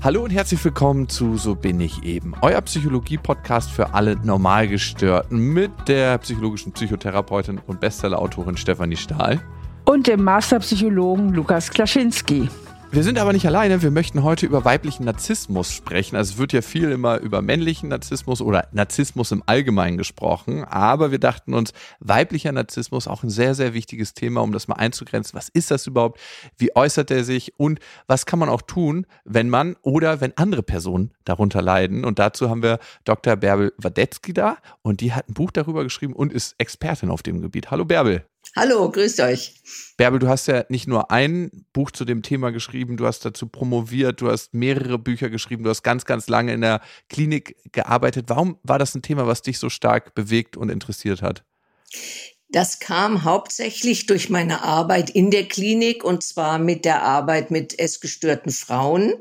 Hallo und herzlich willkommen zu So bin ich eben, euer Psychologie-Podcast für alle Normalgestörten mit der psychologischen Psychotherapeutin und Bestsellerautorin Stefanie Stahl. Und dem Masterpsychologen Lukas Klaschinski. Wir sind aber nicht alleine. Wir möchten heute über weiblichen Narzissmus sprechen. Also es wird ja viel immer über männlichen Narzissmus oder Narzissmus im Allgemeinen gesprochen. Aber wir dachten uns, weiblicher Narzissmus auch ein sehr, sehr wichtiges Thema, um das mal einzugrenzen. Was ist das überhaupt? Wie äußert er sich? Und was kann man auch tun, wenn man oder wenn andere Personen darunter leiden? Und dazu haben wir Dr. Bärbel Wadetzky da. Und die hat ein Buch darüber geschrieben und ist Expertin auf dem Gebiet. Hallo Bärbel. Hallo, grüßt euch. Bärbel, du hast ja nicht nur ein Buch zu dem Thema geschrieben, du hast dazu promoviert, du hast mehrere Bücher geschrieben, du hast ganz, ganz lange in der Klinik gearbeitet. Warum war das ein Thema, was dich so stark bewegt und interessiert hat? Das kam hauptsächlich durch meine Arbeit in der Klinik und zwar mit der Arbeit mit essgestörten Frauen.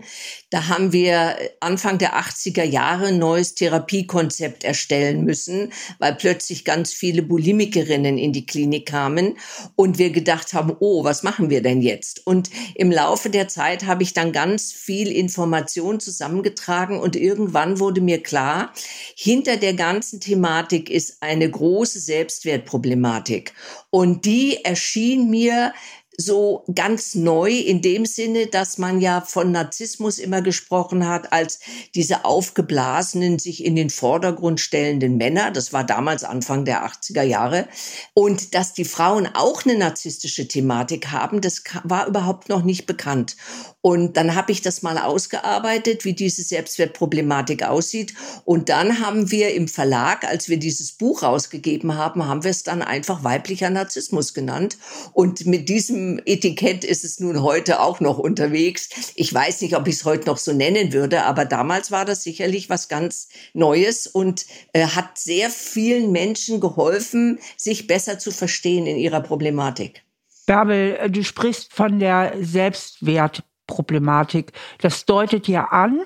Da haben wir Anfang der 80er Jahre ein neues Therapiekonzept erstellen müssen, weil plötzlich ganz viele Bulimikerinnen in die Klinik kamen und wir gedacht haben, oh, was machen wir denn jetzt? Und im Laufe der Zeit habe ich dann ganz viel Information zusammengetragen und irgendwann wurde mir klar, hinter der ganzen Thematik ist eine große Selbstwertproblematik. Thematik. Und die erschien mir so ganz neu in dem Sinne, dass man ja von Narzissmus immer gesprochen hat als diese aufgeblasenen, sich in den Vordergrund stellenden Männer. Das war damals Anfang der 80er Jahre. Und dass die Frauen auch eine narzisstische Thematik haben, das war überhaupt noch nicht bekannt. Und dann habe ich das mal ausgearbeitet, wie diese Selbstwertproblematik aussieht. Und dann haben wir im Verlag, als wir dieses Buch rausgegeben haben, haben wir es dann einfach weiblicher Narzissmus genannt. Und mit diesem Etikett ist es nun heute auch noch unterwegs. Ich weiß nicht, ob ich es heute noch so nennen würde, aber damals war das sicherlich was ganz Neues und äh, hat sehr vielen Menschen geholfen, sich besser zu verstehen in ihrer Problematik. Bärbel, äh, du sprichst von der Selbstwert Problematik. Das deutet ja an,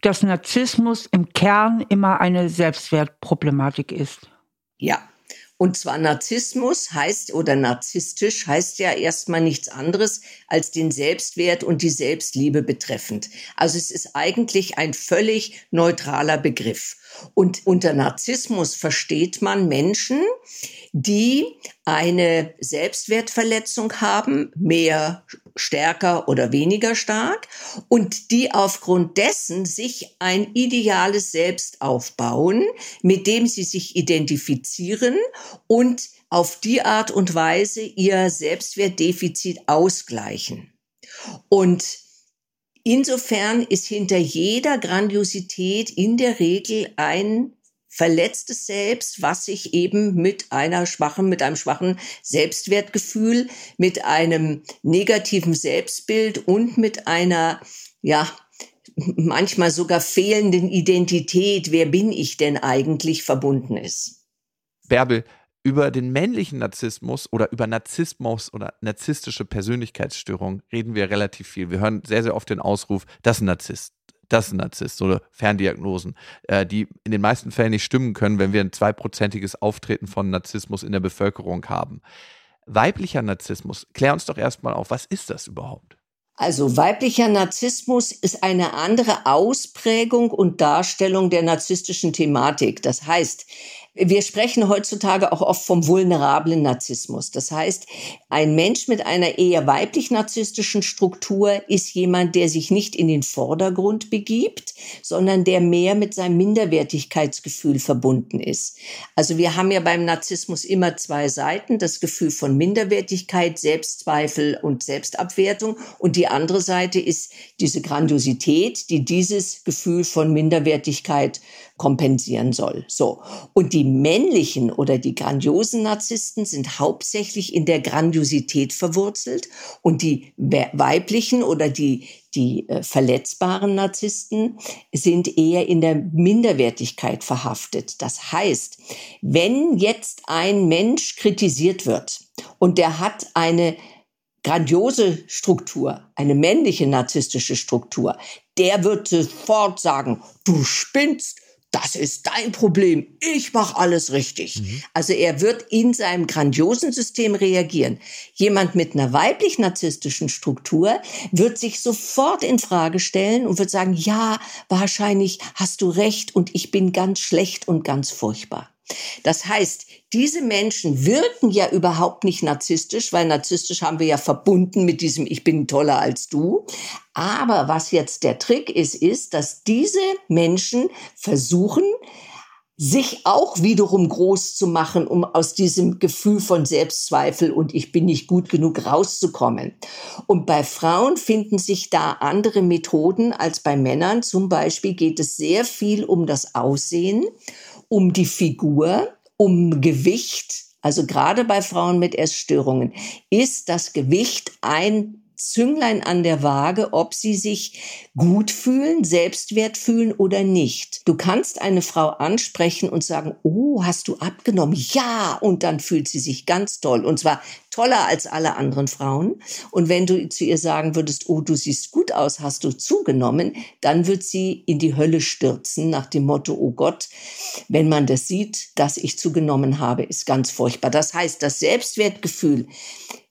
dass Narzissmus im Kern immer eine Selbstwertproblematik ist. Ja. Und zwar Narzissmus heißt oder narzisstisch heißt ja erstmal nichts anderes als den Selbstwert und die Selbstliebe betreffend. Also es ist eigentlich ein völlig neutraler Begriff. Und unter Narzissmus versteht man Menschen, die eine Selbstwertverletzung haben, mehr, stärker oder weniger stark, und die aufgrund dessen sich ein ideales Selbst aufbauen, mit dem sie sich identifizieren und auf die Art und Weise ihr Selbstwertdefizit ausgleichen. Und insofern ist hinter jeder Grandiosität in der Regel ein verletztes Selbst, was sich eben mit einer schwachen, mit einem schwachen Selbstwertgefühl, mit einem negativen Selbstbild und mit einer, ja, manchmal sogar fehlenden Identität, wer bin ich denn eigentlich, verbunden ist. Bärbel, über den männlichen Narzissmus oder über Narzissmus oder narzisstische Persönlichkeitsstörung reden wir relativ viel. Wir hören sehr, sehr oft den Ausruf, das ist ein Narzisst das ist ein Narzisst oder Ferndiagnosen, äh, die in den meisten Fällen nicht stimmen können, wenn wir ein zweiprozentiges Auftreten von Narzissmus in der Bevölkerung haben. Weiblicher Narzissmus, klär uns doch erstmal auf, was ist das überhaupt? Also weiblicher Narzissmus ist eine andere Ausprägung und Darstellung der narzisstischen Thematik. Das heißt, wir sprechen heutzutage auch oft vom vulnerablen Narzissmus. Das heißt, ein Mensch mit einer eher weiblich-narzisstischen Struktur ist jemand, der sich nicht in den Vordergrund begibt, sondern der mehr mit seinem Minderwertigkeitsgefühl verbunden ist. Also wir haben ja beim Narzissmus immer zwei Seiten, das Gefühl von Minderwertigkeit, Selbstzweifel und Selbstabwertung. Und die andere Seite ist diese Grandiosität, die dieses Gefühl von Minderwertigkeit kompensieren soll. So. Und die männlichen oder die grandiosen Narzissten sind hauptsächlich in der Grandiosität verwurzelt und die weiblichen oder die die äh, verletzbaren Narzissten sind eher in der Minderwertigkeit verhaftet. Das heißt, wenn jetzt ein Mensch kritisiert wird und der hat eine grandiose Struktur, eine männliche narzisstische Struktur, der wird sofort sagen, du spinnst, das ist dein Problem, ich mache alles richtig. Mhm. Also er wird in seinem grandiosen System reagieren. Jemand mit einer weiblich-narzisstischen Struktur wird sich sofort in Frage stellen und wird sagen, ja, wahrscheinlich hast du recht und ich bin ganz schlecht und ganz furchtbar. Das heißt, diese Menschen wirken ja überhaupt nicht narzisstisch, weil narzisstisch haben wir ja verbunden mit diesem Ich bin toller als du. Aber was jetzt der Trick ist, ist, dass diese Menschen versuchen, sich auch wiederum groß zu machen, um aus diesem Gefühl von Selbstzweifel und ich bin nicht gut genug rauszukommen. Und bei Frauen finden sich da andere Methoden als bei Männern. Zum Beispiel geht es sehr viel um das Aussehen um die Figur, um Gewicht. Also gerade bei Frauen mit Essstörungen ist das Gewicht ein Zünglein an der Waage, ob sie sich gut fühlen, Selbstwert fühlen oder nicht. Du kannst eine Frau ansprechen und sagen, oh, hast du abgenommen? Ja, und dann fühlt sie sich ganz toll. Und zwar toller als alle anderen Frauen. Und wenn du zu ihr sagen würdest, oh, du siehst gut aus, hast du zugenommen, dann wird sie in die Hölle stürzen nach dem Motto, oh Gott, wenn man das sieht, dass ich zugenommen habe, ist ganz furchtbar. Das heißt, das Selbstwertgefühl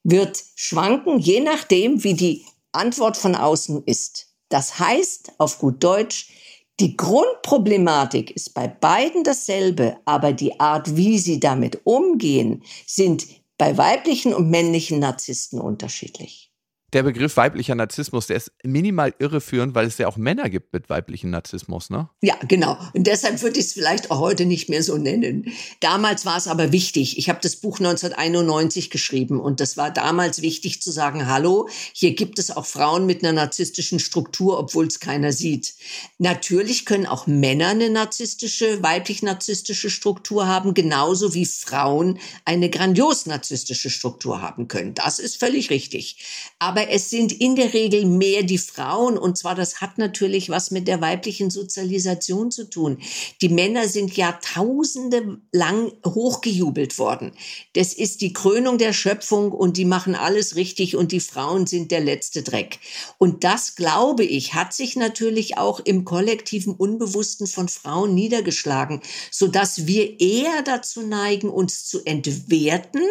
wird schwanken, je nachdem, wie die Antwort von außen ist. Das heißt, auf gut Deutsch, die Grundproblematik ist bei beiden dasselbe, aber die Art, wie sie damit umgehen, sind bei weiblichen und männlichen Narzissten unterschiedlich der Begriff weiblicher Narzissmus, der ist minimal irreführend, weil es ja auch Männer gibt mit weiblichem Narzissmus, ne? Ja, genau. Und deshalb würde ich es vielleicht auch heute nicht mehr so nennen. Damals war es aber wichtig. Ich habe das Buch 1991 geschrieben und das war damals wichtig zu sagen, hallo, hier gibt es auch Frauen mit einer narzisstischen Struktur, obwohl es keiner sieht. Natürlich können auch Männer eine narzisstische, weiblich-narzisstische Struktur haben, genauso wie Frauen eine grandios narzisstische Struktur haben können. Das ist völlig richtig. Aber aber es sind in der Regel mehr die Frauen. Und zwar, das hat natürlich was mit der weiblichen Sozialisation zu tun. Die Männer sind Jahrtausende lang hochgejubelt worden. Das ist die Krönung der Schöpfung und die machen alles richtig und die Frauen sind der letzte Dreck. Und das, glaube ich, hat sich natürlich auch im kollektiven Unbewussten von Frauen niedergeschlagen, sodass wir eher dazu neigen, uns zu entwerten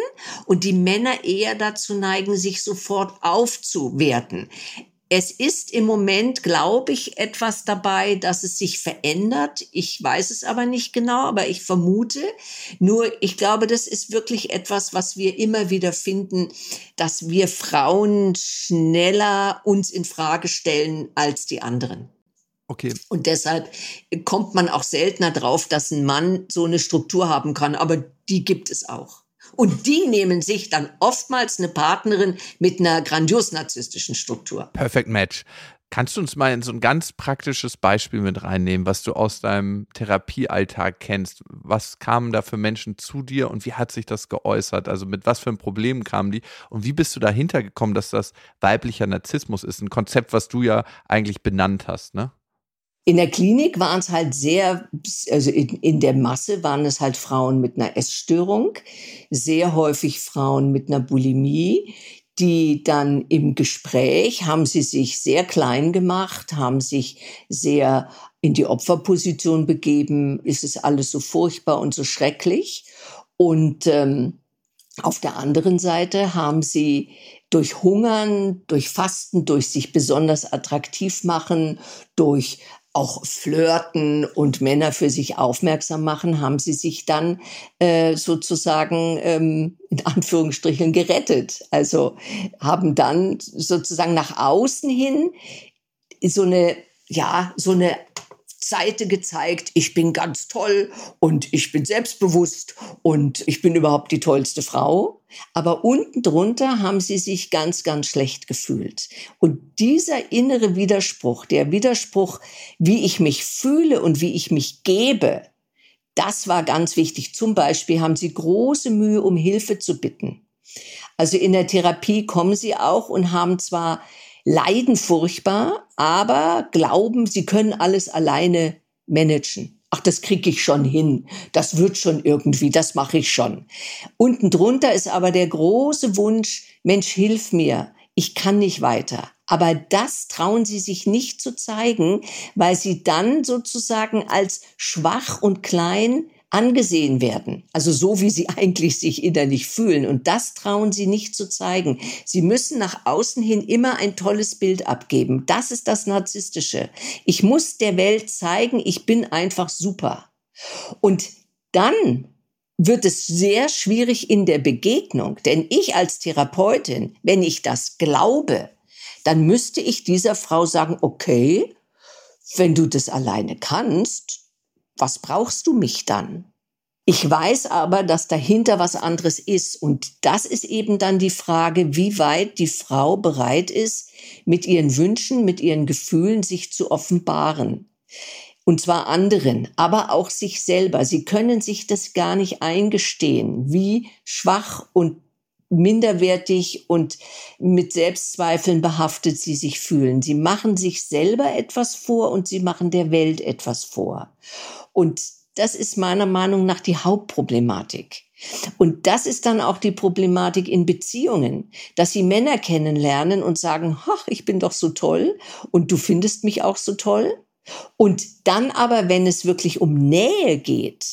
und die Männer eher dazu neigen, sich sofort auf aufzuwerten. Es ist im Moment, glaube ich, etwas dabei, dass es sich verändert. Ich weiß es aber nicht genau, aber ich vermute. Nur, ich glaube, das ist wirklich etwas, was wir immer wieder finden, dass wir Frauen schneller uns in Frage stellen als die anderen. Okay. Und deshalb kommt man auch seltener drauf, dass ein Mann so eine Struktur haben kann, aber die gibt es auch. Und die nehmen sich dann oftmals eine Partnerin mit einer grandios narzisstischen Struktur. Perfect Match. Kannst du uns mal in so ein ganz praktisches Beispiel mit reinnehmen, was du aus deinem Therapiealltag kennst? Was kamen da für Menschen zu dir und wie hat sich das geäußert? Also mit was für Problemen kamen die und wie bist du dahinter gekommen, dass das weiblicher Narzissmus ist? Ein Konzept, was du ja eigentlich benannt hast, ne? In der Klinik waren es halt sehr, also in, in, der Masse waren es halt Frauen mit einer Essstörung, sehr häufig Frauen mit einer Bulimie, die dann im Gespräch haben sie sich sehr klein gemacht, haben sich sehr in die Opferposition begeben, ist es alles so furchtbar und so schrecklich. Und ähm, auf der anderen Seite haben sie durch Hungern, durch Fasten, durch sich besonders attraktiv machen, durch auch flirten und Männer für sich aufmerksam machen, haben sie sich dann äh, sozusagen ähm, in Anführungsstrichen gerettet. Also haben dann sozusagen nach außen hin so eine ja so eine Seite gezeigt, ich bin ganz toll und ich bin selbstbewusst und ich bin überhaupt die tollste Frau. Aber unten drunter haben sie sich ganz, ganz schlecht gefühlt. Und dieser innere Widerspruch, der Widerspruch, wie ich mich fühle und wie ich mich gebe, das war ganz wichtig. Zum Beispiel haben sie große Mühe, um Hilfe zu bitten. Also in der Therapie kommen sie auch und haben zwar leiden furchtbar, aber glauben, sie können alles alleine managen. Ach, das kriege ich schon hin. Das wird schon irgendwie, das mache ich schon. Unten drunter ist aber der große Wunsch, Mensch, hilf mir. ich kann nicht weiter. Aber das trauen sie sich nicht zu zeigen, weil sie dann sozusagen als schwach und klein angesehen werden. Also so, wie sie eigentlich sich innerlich fühlen. Und das trauen sie nicht zu zeigen. Sie müssen nach außen hin immer ein tolles Bild abgeben. Das ist das Narzisstische. Ich muss der Welt zeigen, ich bin einfach super. Und dann wird es sehr schwierig in der Begegnung. Denn ich als Therapeutin, wenn ich das glaube, dann müsste ich dieser Frau sagen, okay, wenn du das alleine kannst, was brauchst du mich dann? Ich weiß aber, dass dahinter was anderes ist. Und das ist eben dann die Frage, wie weit die Frau bereit ist, mit ihren Wünschen, mit ihren Gefühlen sich zu offenbaren. Und zwar anderen, aber auch sich selber. Sie können sich das gar nicht eingestehen, wie schwach und minderwertig und mit Selbstzweifeln behaftet sie sich fühlen. Sie machen sich selber etwas vor und sie machen der Welt etwas vor. Und das ist meiner Meinung nach die Hauptproblematik. Und das ist dann auch die Problematik in Beziehungen, dass sie Männer kennenlernen und sagen, ach, ich bin doch so toll und du findest mich auch so toll. Und dann aber, wenn es wirklich um Nähe geht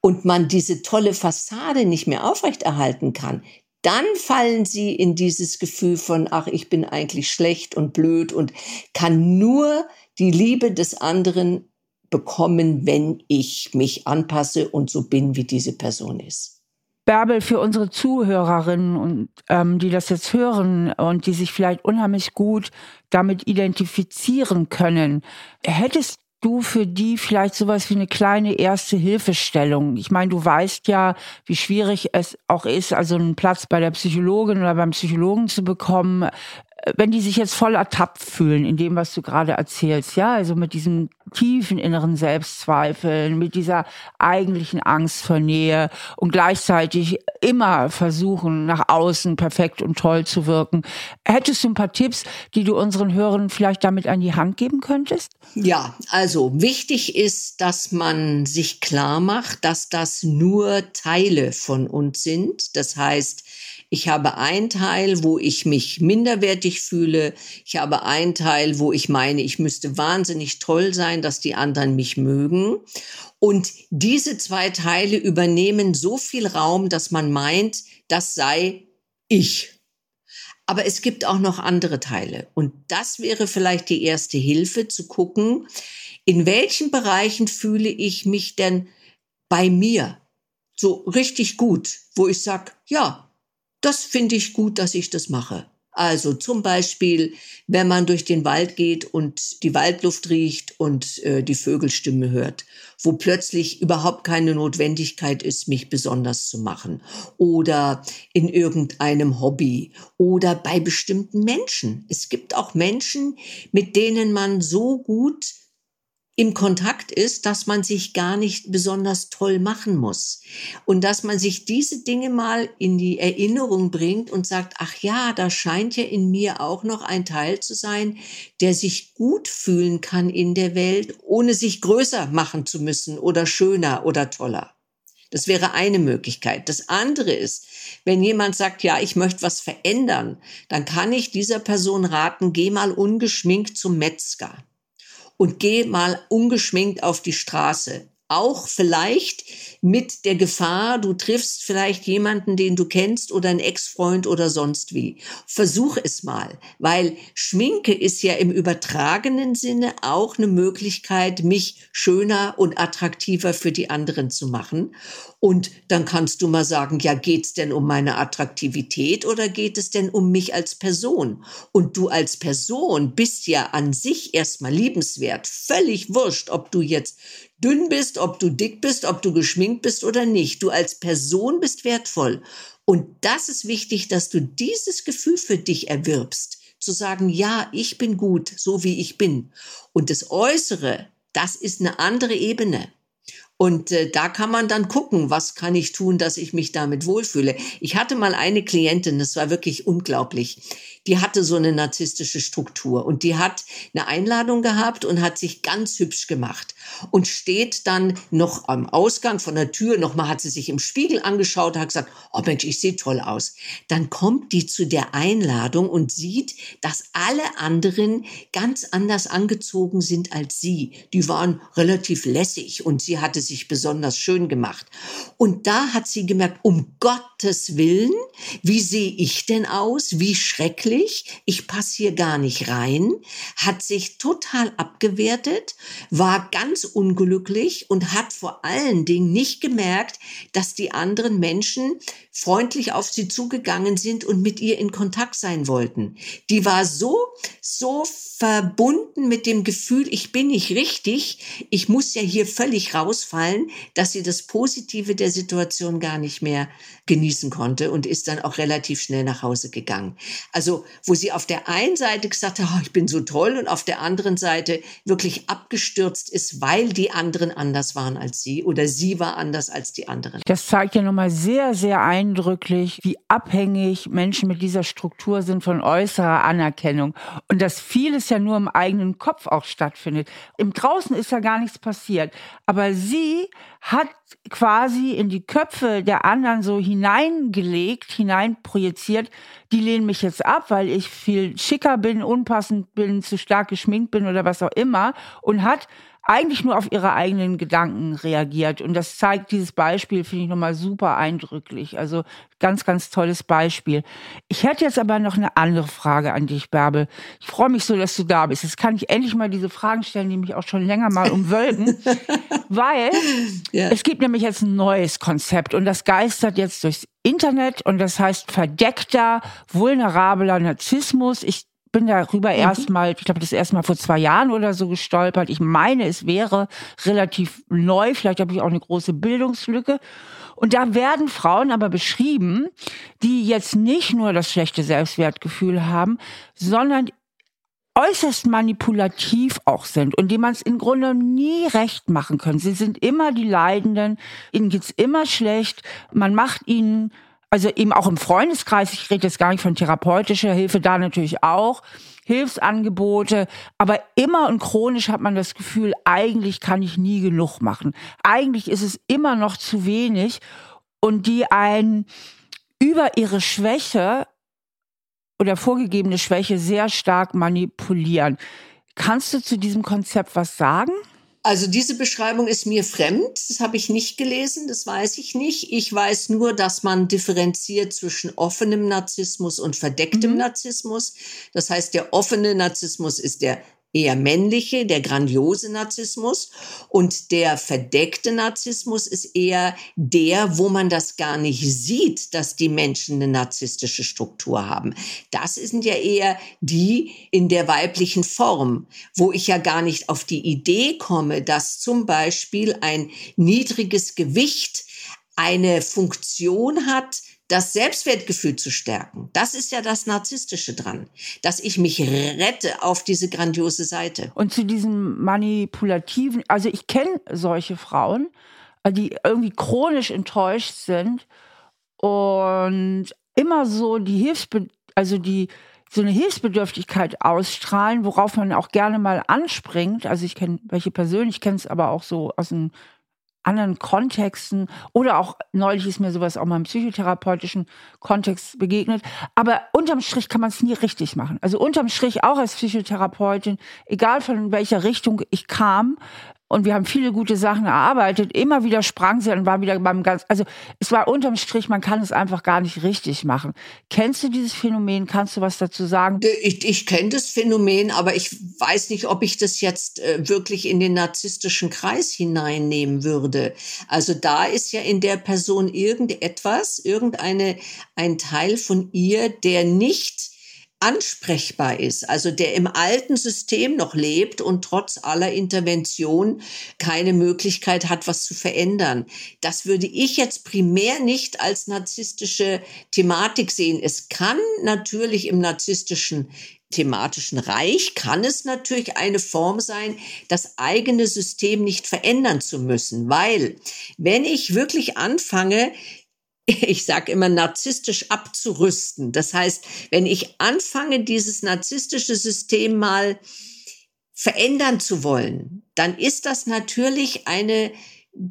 und man diese tolle Fassade nicht mehr aufrechterhalten kann, dann fallen sie in dieses Gefühl von, ach, ich bin eigentlich schlecht und blöd und kann nur die Liebe des anderen bekommen, wenn ich mich anpasse und so bin, wie diese Person ist. Bärbel, für unsere Zuhörerinnen und ähm, die das jetzt hören und die sich vielleicht unheimlich gut damit identifizieren können, hättest du für die vielleicht sowas wie eine kleine erste Hilfestellung? Ich meine, du weißt ja, wie schwierig es auch ist, also einen Platz bei der Psychologin oder beim Psychologen zu bekommen wenn die sich jetzt voll ertappt fühlen in dem, was du gerade erzählst, ja, also mit diesem tiefen inneren Selbstzweifeln, mit dieser eigentlichen Angst vor Nähe und gleichzeitig immer versuchen, nach außen perfekt und toll zu wirken. Hättest du ein paar Tipps, die du unseren Hörern vielleicht damit an die Hand geben könntest? Ja, also wichtig ist, dass man sich klar macht, dass das nur Teile von uns sind. Das heißt, ich habe einen Teil, wo ich mich minderwertig fühle. Ich habe einen Teil, wo ich meine, ich müsste wahnsinnig toll sein, dass die anderen mich mögen. Und diese zwei Teile übernehmen so viel Raum, dass man meint, das sei ich. Aber es gibt auch noch andere Teile. Und das wäre vielleicht die erste Hilfe, zu gucken, in welchen Bereichen fühle ich mich denn bei mir so richtig gut, wo ich sage, ja, das finde ich gut, dass ich das mache. Also zum Beispiel, wenn man durch den Wald geht und die Waldluft riecht und äh, die Vögelstimme hört, wo plötzlich überhaupt keine Notwendigkeit ist, mich besonders zu machen. Oder in irgendeinem Hobby oder bei bestimmten Menschen. Es gibt auch Menschen, mit denen man so gut im Kontakt ist, dass man sich gar nicht besonders toll machen muss. Und dass man sich diese Dinge mal in die Erinnerung bringt und sagt, ach ja, da scheint ja in mir auch noch ein Teil zu sein, der sich gut fühlen kann in der Welt, ohne sich größer machen zu müssen oder schöner oder toller. Das wäre eine Möglichkeit. Das andere ist, wenn jemand sagt, ja, ich möchte was verändern, dann kann ich dieser Person raten, geh mal ungeschminkt zum Metzger und geh mal ungeschminkt auf die Straße. Auch vielleicht mit der Gefahr, du triffst vielleicht jemanden, den du kennst oder einen Ex-Freund oder sonst wie. Versuch es mal, weil Schminke ist ja im übertragenen Sinne auch eine Möglichkeit, mich schöner und attraktiver für die anderen zu machen. Und dann kannst du mal sagen, ja, geht's denn um meine Attraktivität oder geht es denn um mich als Person? Und du als Person bist ja an sich erstmal liebenswert. Völlig wurscht, ob du jetzt dünn bist, ob du dick bist, ob du geschminkt bist oder nicht. Du als Person bist wertvoll. Und das ist wichtig, dass du dieses Gefühl für dich erwirbst. Zu sagen, ja, ich bin gut, so wie ich bin. Und das Äußere, das ist eine andere Ebene. Und äh, da kann man dann gucken, was kann ich tun, dass ich mich damit wohlfühle. Ich hatte mal eine Klientin, das war wirklich unglaublich. Die hatte so eine narzisstische Struktur und die hat eine Einladung gehabt und hat sich ganz hübsch gemacht und steht dann noch am Ausgang von der Tür, nochmal hat sie sich im Spiegel angeschaut, hat gesagt, oh Mensch, ich sehe toll aus. Dann kommt die zu der Einladung und sieht, dass alle anderen ganz anders angezogen sind als sie. Die waren relativ lässig und sie hatte sich besonders schön gemacht. Und da hat sie gemerkt, um Gottes Willen, wie sehe ich denn aus? Wie schrecklich. Ich passe hier gar nicht rein. Hat sich total abgewertet, war ganz unglücklich und hat vor allen Dingen nicht gemerkt, dass die anderen Menschen freundlich auf sie zugegangen sind und mit ihr in Kontakt sein wollten. Die war so, so verbunden mit dem Gefühl, ich bin nicht richtig, ich muss ja hier völlig rausfallen, dass sie das Positive der Situation gar nicht mehr genießen konnte und ist dann auch relativ schnell nach Hause gegangen. Also, wo sie auf der einen Seite gesagt hat, oh, ich bin so toll und auf der anderen Seite wirklich abgestürzt ist, weil die anderen anders waren als sie oder sie war anders als die anderen. Das zeigt ja nochmal sehr, sehr eindrücklich, wie abhängig Menschen mit dieser Struktur sind von äußerer Anerkennung und dass vieles ja nur im eigenen Kopf auch stattfindet. Im Draußen ist ja gar nichts passiert, aber sie hat quasi in die Köpfe der anderen so hineingelegt, hineinprojiziert, die lehnen mich jetzt ab, weil ich viel schicker bin, unpassend bin, zu stark geschminkt bin oder was auch immer und hat eigentlich nur auf ihre eigenen Gedanken reagiert. Und das zeigt dieses Beispiel, finde ich nochmal super eindrücklich. Also ganz, ganz tolles Beispiel. Ich hätte jetzt aber noch eine andere Frage an dich, Bärbel. Ich freue mich so, dass du da bist. Jetzt kann ich endlich mal diese Fragen stellen, die mich auch schon länger mal umwölken. weil ja. es gibt nämlich jetzt ein neues Konzept und das geistert jetzt durchs Internet und das heißt verdeckter, vulnerabler Narzissmus. Ich bin darüber mhm. erstmal, ich glaube, das erste Mal vor zwei Jahren oder so gestolpert. Ich meine, es wäre relativ neu. Vielleicht habe ich auch eine große Bildungslücke. Und da werden Frauen aber beschrieben, die jetzt nicht nur das schlechte Selbstwertgefühl haben, sondern äußerst manipulativ auch sind und die man es im Grunde nie recht machen können. Sie sind immer die Leidenden, ihnen geht's immer schlecht, man macht ihnen also eben auch im Freundeskreis, ich rede jetzt gar nicht von therapeutischer Hilfe, da natürlich auch, Hilfsangebote, aber immer und chronisch hat man das Gefühl, eigentlich kann ich nie genug machen. Eigentlich ist es immer noch zu wenig und die einen über ihre Schwäche oder vorgegebene Schwäche sehr stark manipulieren. Kannst du zu diesem Konzept was sagen? Also diese Beschreibung ist mir fremd. Das habe ich nicht gelesen, das weiß ich nicht. Ich weiß nur, dass man differenziert zwischen offenem Narzissmus und verdecktem mhm. Narzissmus. Das heißt, der offene Narzissmus ist der eher männliche, der grandiose Narzissmus. Und der verdeckte Narzissmus ist eher der, wo man das gar nicht sieht, dass die Menschen eine narzisstische Struktur haben. Das sind ja eher die in der weiblichen Form, wo ich ja gar nicht auf die Idee komme, dass zum Beispiel ein niedriges Gewicht eine Funktion hat, das Selbstwertgefühl zu stärken. Das ist ja das Narzisstische dran, dass ich mich rette auf diese grandiose Seite. Und zu diesem manipulativen, also ich kenne solche Frauen, die irgendwie chronisch enttäuscht sind und immer so die Hilfsbe also die so eine Hilfsbedürftigkeit ausstrahlen, worauf man auch gerne mal anspringt. Also ich kenne welche persönlich, kenne es aber auch so aus dem anderen Kontexten oder auch neulich ist mir sowas auch mal im psychotherapeutischen Kontext begegnet. Aber unterm Strich kann man es nie richtig machen. Also unterm Strich auch als Psychotherapeutin, egal von welcher Richtung ich kam, und wir haben viele gute Sachen erarbeitet. Immer wieder sprang sie und war wieder beim ganz, also es war unterm Strich, man kann es einfach gar nicht richtig machen. Kennst du dieses Phänomen? Kannst du was dazu sagen? Ich, ich kenne das Phänomen, aber ich weiß nicht, ob ich das jetzt äh, wirklich in den narzisstischen Kreis hineinnehmen würde. Also da ist ja in der Person irgendetwas, irgendeine, ein Teil von ihr, der nicht ansprechbar ist, also der im alten System noch lebt und trotz aller Intervention keine Möglichkeit hat, was zu verändern. Das würde ich jetzt primär nicht als narzisstische Thematik sehen. Es kann natürlich im narzisstischen thematischen Reich kann es natürlich eine Form sein, das eigene System nicht verändern zu müssen, weil wenn ich wirklich anfange, ich sage immer, narzisstisch abzurüsten. Das heißt, wenn ich anfange, dieses narzisstische System mal verändern zu wollen, dann ist das natürlich eine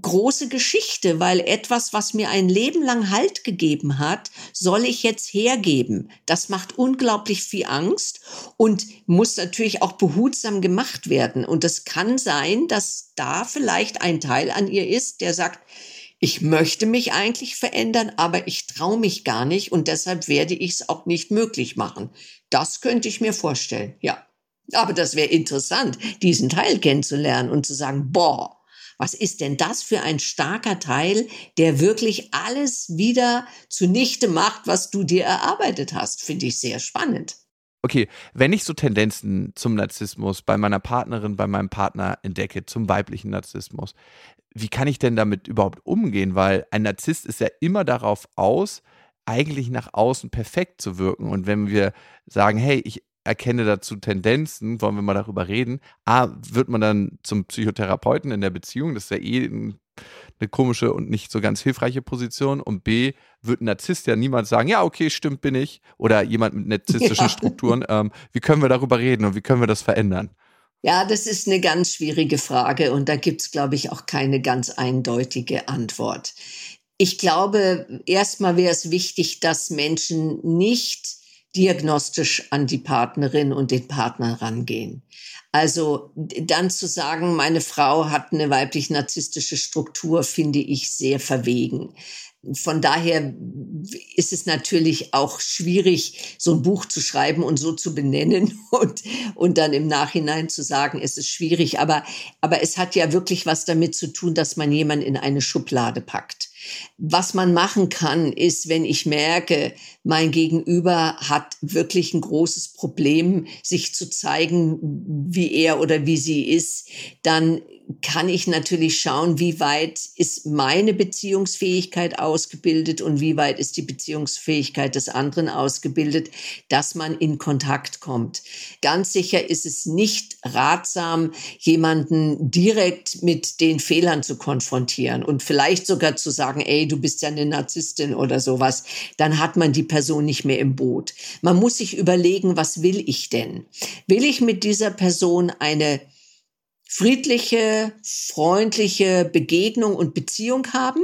große Geschichte, weil etwas, was mir ein Leben lang Halt gegeben hat, soll ich jetzt hergeben. Das macht unglaublich viel Angst und muss natürlich auch behutsam gemacht werden. Und es kann sein, dass da vielleicht ein Teil an ihr ist, der sagt, ich möchte mich eigentlich verändern, aber ich traue mich gar nicht und deshalb werde ich es auch nicht möglich machen. Das könnte ich mir vorstellen, ja. Aber das wäre interessant, diesen Teil kennenzulernen und zu sagen, boah, was ist denn das für ein starker Teil, der wirklich alles wieder zunichte macht, was du dir erarbeitet hast? Finde ich sehr spannend. Okay, wenn ich so Tendenzen zum Narzissmus bei meiner Partnerin, bei meinem Partner entdecke, zum weiblichen Narzissmus, wie kann ich denn damit überhaupt umgehen? Weil ein Narzisst ist ja immer darauf aus, eigentlich nach außen perfekt zu wirken. Und wenn wir sagen, hey, ich erkenne dazu Tendenzen, wollen wir mal darüber reden, A, wird man dann zum Psychotherapeuten in der Beziehung, das ist ja eh eine komische und nicht so ganz hilfreiche Position. Und B, wird ein Narzisst ja niemand sagen, ja, okay, stimmt, bin ich. Oder jemand mit narzisstischen ja. Strukturen. Ähm, wie können wir darüber reden und wie können wir das verändern? Ja, das ist eine ganz schwierige Frage und da gibt's, glaube ich, auch keine ganz eindeutige Antwort. Ich glaube, erstmal wäre es wichtig, dass Menschen nicht diagnostisch an die Partnerin und den Partner rangehen. Also dann zu sagen, meine Frau hat eine weiblich-narzisstische Struktur, finde ich sehr verwegen. Von daher ist es natürlich auch schwierig, so ein Buch zu schreiben und so zu benennen und, und dann im Nachhinein zu sagen, es ist schwierig. Aber, aber es hat ja wirklich was damit zu tun, dass man jemanden in eine Schublade packt. Was man machen kann, ist, wenn ich merke, mein Gegenüber hat wirklich ein großes Problem, sich zu zeigen, wie er oder wie sie ist, dann kann ich natürlich schauen, wie weit ist meine Beziehungsfähigkeit ausgebildet und wie weit ist die Beziehungsfähigkeit des anderen ausgebildet, dass man in Kontakt kommt. Ganz sicher ist es nicht ratsam, jemanden direkt mit den Fehlern zu konfrontieren und vielleicht sogar zu sagen, ey, du bist ja eine Narzisstin oder sowas. Dann hat man die Person nicht mehr im Boot. Man muss sich überlegen, was will ich denn? Will ich mit dieser Person eine friedliche, freundliche Begegnung und Beziehung haben,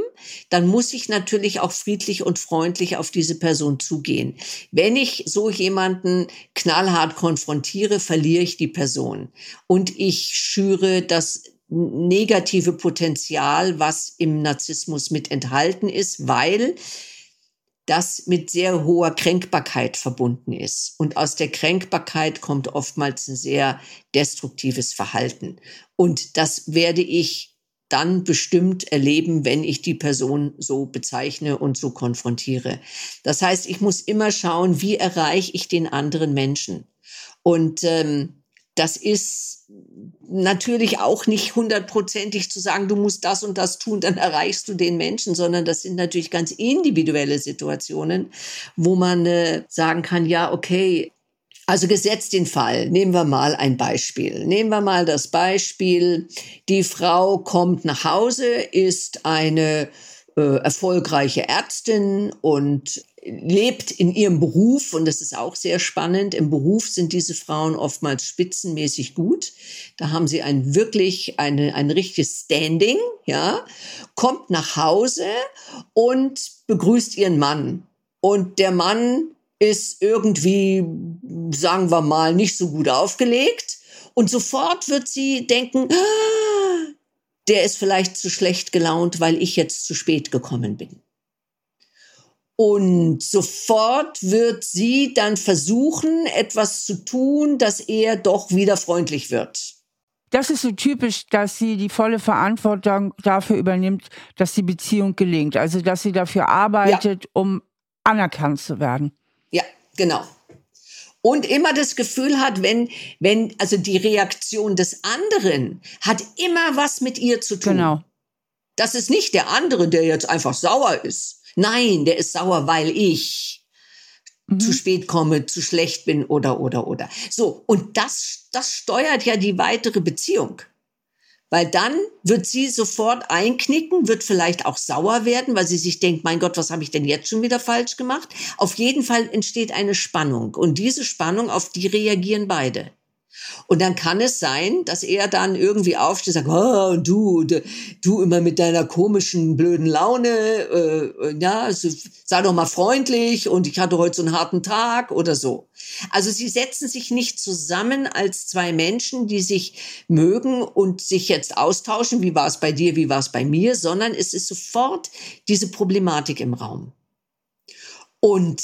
dann muss ich natürlich auch friedlich und freundlich auf diese Person zugehen. Wenn ich so jemanden knallhart konfrontiere, verliere ich die Person und ich schüre das negative Potenzial, was im Narzissmus mit enthalten ist, weil das mit sehr hoher Kränkbarkeit verbunden ist. Und aus der Kränkbarkeit kommt oftmals ein sehr destruktives Verhalten. Und das werde ich dann bestimmt erleben, wenn ich die Person so bezeichne und so konfrontiere. Das heißt, ich muss immer schauen, wie erreiche ich den anderen Menschen. Und ähm, das ist natürlich auch nicht hundertprozentig zu sagen, du musst das und das tun, dann erreichst du den Menschen, sondern das sind natürlich ganz individuelle Situationen, wo man äh, sagen kann, ja, okay, also gesetzt den Fall, nehmen wir mal ein Beispiel. Nehmen wir mal das Beispiel, die Frau kommt nach Hause, ist eine äh, erfolgreiche Ärztin und lebt in ihrem Beruf, und das ist auch sehr spannend, im Beruf sind diese Frauen oftmals spitzenmäßig gut. Da haben sie ein wirklich, eine, ein richtiges Standing, ja, kommt nach Hause und begrüßt ihren Mann. Und der Mann ist irgendwie, sagen wir mal, nicht so gut aufgelegt. Und sofort wird sie denken, ah, der ist vielleicht zu schlecht gelaunt, weil ich jetzt zu spät gekommen bin. Und sofort wird sie dann versuchen, etwas zu tun, dass er doch wieder freundlich wird. Das ist so typisch, dass sie die volle Verantwortung dafür übernimmt, dass die Beziehung gelingt. Also, dass sie dafür arbeitet, ja. um anerkannt zu werden. Ja, genau. Und immer das Gefühl hat, wenn, wenn, also die Reaktion des anderen hat immer was mit ihr zu tun. Genau. Das ist nicht der andere, der jetzt einfach sauer ist Nein, der ist sauer, weil ich mhm. zu spät komme, zu schlecht bin oder, oder, oder. So. Und das, das steuert ja die weitere Beziehung. Weil dann wird sie sofort einknicken, wird vielleicht auch sauer werden, weil sie sich denkt, mein Gott, was habe ich denn jetzt schon wieder falsch gemacht? Auf jeden Fall entsteht eine Spannung. Und diese Spannung, auf die reagieren beide. Und dann kann es sein, dass er dann irgendwie aufsteht und sagt, oh, du, du immer mit deiner komischen, blöden Laune, äh, äh ja, sei doch mal freundlich und ich hatte heute so einen harten Tag oder so. Also sie setzen sich nicht zusammen als zwei Menschen, die sich mögen und sich jetzt austauschen, wie war es bei dir, wie war es bei mir, sondern es ist sofort diese Problematik im Raum. Und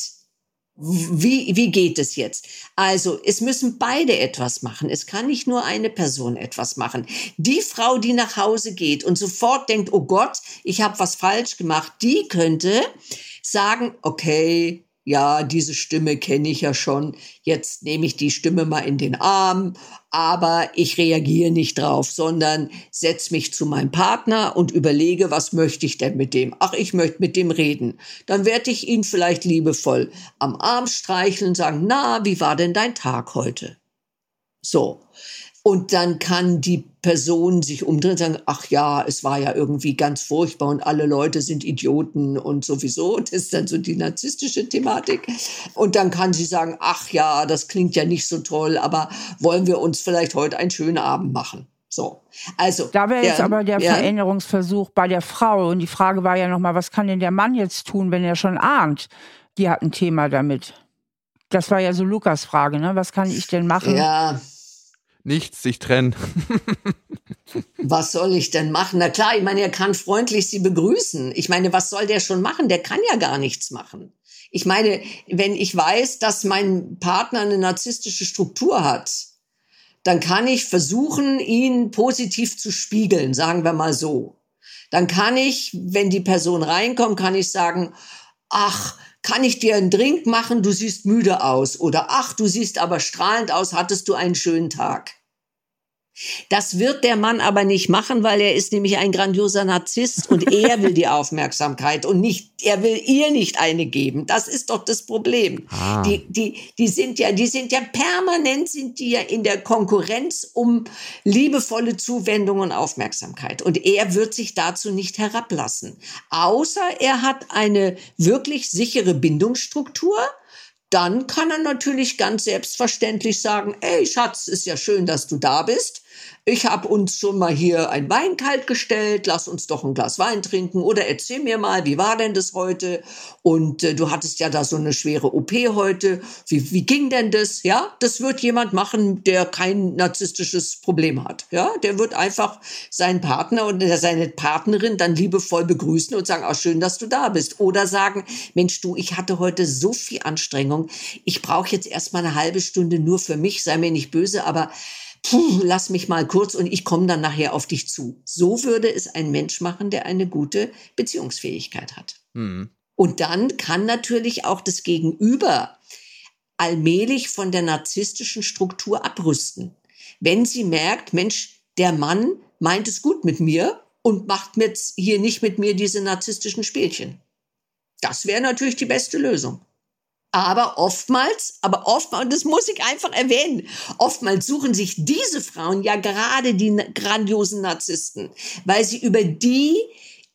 wie, wie geht es jetzt? Also, es müssen beide etwas machen. Es kann nicht nur eine Person etwas machen. Die Frau, die nach Hause geht und sofort denkt, oh Gott, ich habe was falsch gemacht, die könnte sagen, okay, ja, diese Stimme kenne ich ja schon, jetzt nehme ich die Stimme mal in den Arm, aber ich reagiere nicht drauf, sondern setz mich zu meinem Partner und überlege, was möchte ich denn mit dem? Ach, ich möchte mit dem reden. Dann werde ich ihn vielleicht liebevoll am Arm streicheln und sagen, na, wie war denn dein Tag heute? So. Und dann kann die Person sich umdrehen und sagen, ach ja, es war ja irgendwie ganz furchtbar und alle Leute sind Idioten und sowieso. Das ist dann so die narzisstische Thematik. Und dann kann sie sagen, ach ja, das klingt ja nicht so toll, aber wollen wir uns vielleicht heute einen schönen Abend machen? So. Also. Da wäre jetzt aber der ja. Veränderungsversuch bei der Frau. Und die Frage war ja nochmal, was kann denn der Mann jetzt tun, wenn er schon ahnt, die hat ein Thema damit? Das war ja so Lukas Frage, ne? Was kann ich denn machen? Ja Nichts, sich trennen. was soll ich denn machen? Na klar, ich meine, er kann freundlich sie begrüßen. Ich meine, was soll der schon machen? Der kann ja gar nichts machen. Ich meine, wenn ich weiß, dass mein Partner eine narzisstische Struktur hat, dann kann ich versuchen, ihn positiv zu spiegeln, sagen wir mal so. Dann kann ich, wenn die Person reinkommt, kann ich sagen, ach, kann ich dir einen Drink machen, du siehst müde aus. Oder ach, du siehst aber strahlend aus, hattest du einen schönen Tag. Das wird der Mann aber nicht machen, weil er ist nämlich ein grandioser Narzisst und er will die Aufmerksamkeit und nicht, er will ihr nicht eine geben. Das ist doch das Problem. Ah. Die, die, die sind ja, die sind ja permanent sind die ja in der Konkurrenz um liebevolle Zuwendung und Aufmerksamkeit. Und er wird sich dazu nicht herablassen. Außer er hat eine wirklich sichere Bindungsstruktur dann kann er natürlich ganz selbstverständlich sagen, ey Schatz, ist ja schön, dass du da bist ich habe uns schon mal hier ein Wein kalt gestellt, lass uns doch ein Glas Wein trinken oder erzähl mir mal, wie war denn das heute? Und äh, du hattest ja da so eine schwere OP heute. Wie, wie ging denn das? Ja, das wird jemand machen, der kein narzisstisches Problem hat. Ja, der wird einfach seinen Partner oder seine Partnerin dann liebevoll begrüßen und sagen, auch schön, dass du da bist. Oder sagen, Mensch, du, ich hatte heute so viel Anstrengung. Ich brauche jetzt erstmal eine halbe Stunde nur für mich, sei mir nicht böse, aber puh, lass mich mal kurz und ich komme dann nachher auf dich zu. So würde es ein Mensch machen, der eine gute Beziehungsfähigkeit hat. Mhm. Und dann kann natürlich auch das Gegenüber allmählich von der narzisstischen Struktur abrüsten. Wenn sie merkt, Mensch, der Mann meint es gut mit mir und macht jetzt hier nicht mit mir diese narzisstischen Spielchen. Das wäre natürlich die beste Lösung. Aber oftmals, aber oftmals, und das muss ich einfach erwähnen, oftmals suchen sich diese Frauen ja gerade die grandiosen Narzissten, weil sie über die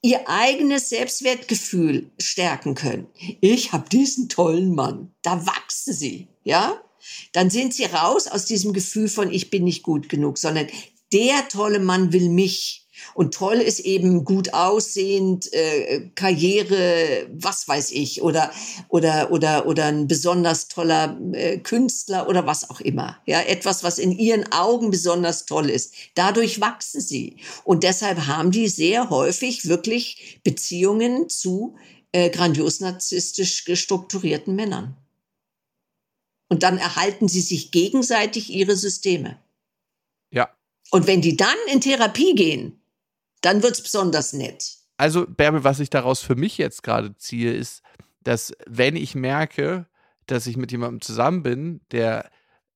ihr eigenes Selbstwertgefühl stärken können. Ich habe diesen tollen Mann, da wachsen sie, ja? Dann sind sie raus aus diesem Gefühl von ich bin nicht gut genug, sondern der tolle Mann will mich. Und toll ist eben gut aussehend, äh, Karriere, was weiß ich, oder, oder, oder, oder ein besonders toller äh, Künstler oder was auch immer. Ja, etwas, was in ihren Augen besonders toll ist. Dadurch wachsen sie. Und deshalb haben die sehr häufig wirklich Beziehungen zu äh, grandios narzisstisch gestrukturierten Männern. Und dann erhalten sie sich gegenseitig ihre Systeme. Ja. Und wenn die dann in Therapie gehen, dann wird es besonders nett. Also, Bärbel, was ich daraus für mich jetzt gerade ziehe, ist, dass wenn ich merke, dass ich mit jemandem zusammen bin, der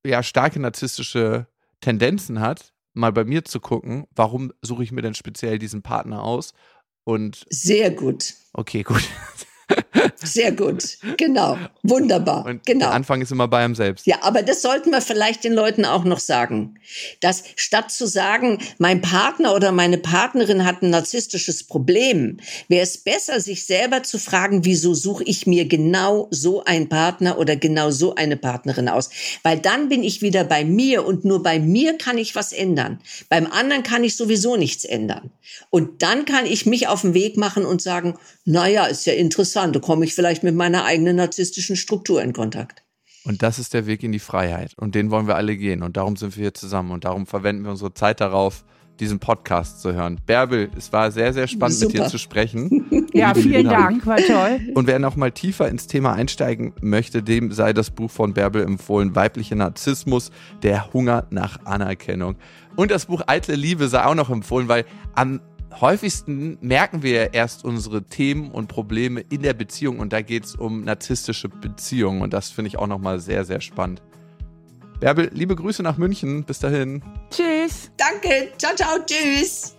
ja starke narzisstische Tendenzen hat, mal bei mir zu gucken, warum suche ich mir denn speziell diesen Partner aus? Und sehr gut. Okay, gut. Sehr gut, genau, wunderbar, Und genau. der Anfang ist immer bei einem selbst. Ja, aber das sollten wir vielleicht den Leuten auch noch sagen. Dass statt zu sagen, mein Partner oder meine Partnerin hat ein narzisstisches Problem, wäre es besser, sich selber zu fragen, wieso suche ich mir genau so einen Partner oder genau so eine Partnerin aus? Weil dann bin ich wieder bei mir und nur bei mir kann ich was ändern. Beim anderen kann ich sowieso nichts ändern. Und dann kann ich mich auf den Weg machen und sagen, naja, ist ja interessant, da komme ich vielleicht mit meiner eigenen narzisstischen Struktur in Kontakt. Und das ist der Weg in die Freiheit. Und den wollen wir alle gehen. Und darum sind wir hier zusammen. Und darum verwenden wir unsere Zeit darauf, diesen Podcast zu hören. Bärbel, es war sehr, sehr spannend, Super. mit dir zu sprechen. Ja, vielen. Dank, war toll. Und wer noch mal tiefer ins Thema einsteigen möchte, dem sei das Buch von Bärbel empfohlen, Weiblicher Narzissmus, der Hunger nach Anerkennung. Und das Buch Eitle Liebe sei auch noch empfohlen, weil am häufigsten merken wir erst unsere Themen und Probleme in der Beziehung und da geht es um narzisstische Beziehungen und das finde ich auch noch mal sehr, sehr spannend. Bärbel, liebe Grüße nach München. Bis dahin. Tschüss. Danke, ciao, ciao, tschüss.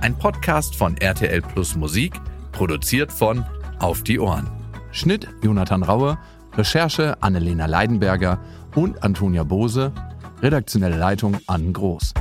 Ein Podcast von RTL Plus Musik, produziert von Auf die Ohren. Schnitt Jonathan Raue, Recherche Annelena Leidenberger und Antonia Bose, redaktionelle Leitung Ann Groß.